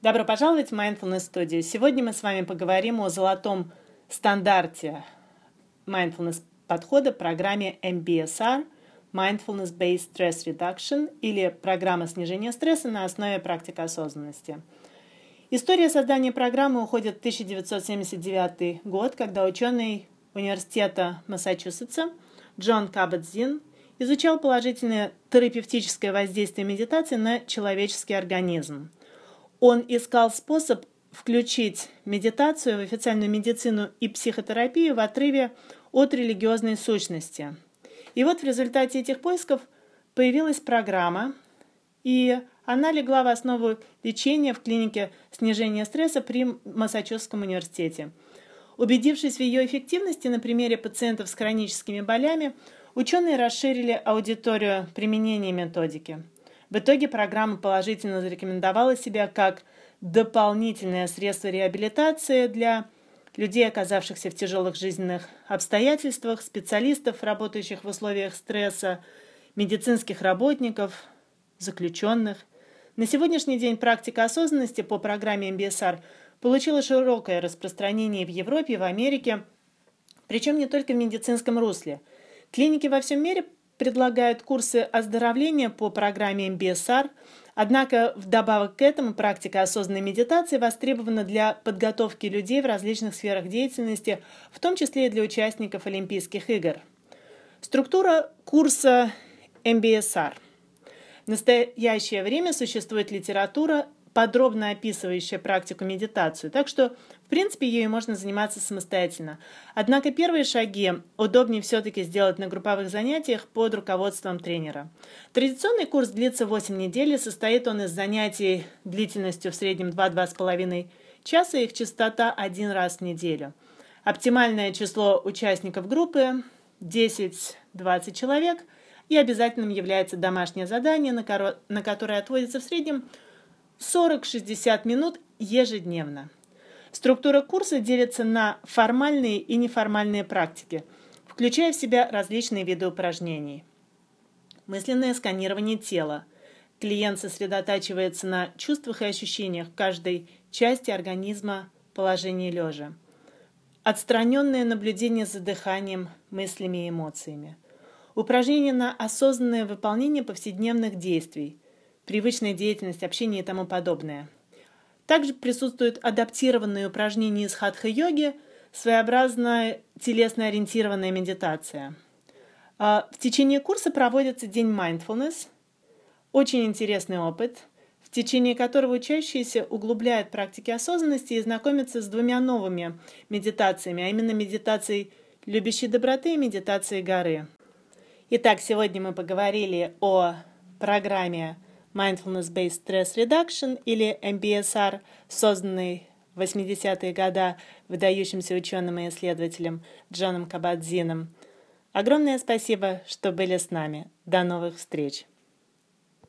Добро пожаловать в Mindfulness Studio. Сегодня мы с вами поговорим о золотом стандарте mindfulness подхода программе MBSR Mindfulness Based Stress Reduction или программа снижения стресса на основе практики осознанности. История создания программы уходит в 1979 год, когда ученый университета Массачусетса Джон Кабадзин изучал положительное терапевтическое воздействие медитации на человеческий организм – он искал способ включить медитацию в официальную медицину и психотерапию в отрыве от религиозной сущности. И вот в результате этих поисков появилась программа, и она легла в основу лечения в клинике снижения стресса при Массачусетском университете. Убедившись в ее эффективности на примере пациентов с хроническими болями, ученые расширили аудиторию применения методики – в итоге программа положительно зарекомендовала себя как дополнительное средство реабилитации для людей, оказавшихся в тяжелых жизненных обстоятельствах, специалистов, работающих в условиях стресса, медицинских работников, заключенных. На сегодняшний день практика осознанности по программе MBSR получила широкое распространение в Европе в Америке, причем не только в медицинском русле. Клиники во всем мире предлагают курсы оздоровления по программе MBSR, однако вдобавок к этому практика осознанной медитации востребована для подготовки людей в различных сферах деятельности, в том числе и для участников Олимпийских игр. Структура курса MBSR. В настоящее время существует литература, подробно описывающая практику медитацию, так что в принципе, ею можно заниматься самостоятельно. Однако первые шаги удобнее все-таки сделать на групповых занятиях под руководством тренера. Традиционный курс длится 8 недель, и состоит он из занятий длительностью в среднем 2-2,5 часа, их частота один раз в неделю. Оптимальное число участников группы 10-20 человек, и обязательным является домашнее задание, на которое отводится в среднем 40-60 минут ежедневно. Структура курса делится на формальные и неформальные практики, включая в себя различные виды упражнений. Мысленное сканирование тела. Клиент сосредотачивается на чувствах и ощущениях каждой части организма положении лежа. Отстраненное наблюдение за дыханием, мыслями и эмоциями. Упражнения на осознанное выполнение повседневных действий, привычная деятельность, общение и тому подобное – также присутствуют адаптированные упражнения из хатха-йоги, своеобразная телесно-ориентированная медитация. А, в течение курса проводится день mindfulness, очень интересный опыт, в течение которого учащиеся углубляют практики осознанности и знакомятся с двумя новыми медитациями, а именно медитацией любящей доброты и медитацией горы. Итак, сегодня мы поговорили о программе Mindfulness Based Stress Reduction или MBSR, созданный в 80-е годы выдающимся ученым и исследователем Джоном Кабадзином. Огромное спасибо, что были с нами. До новых встреч!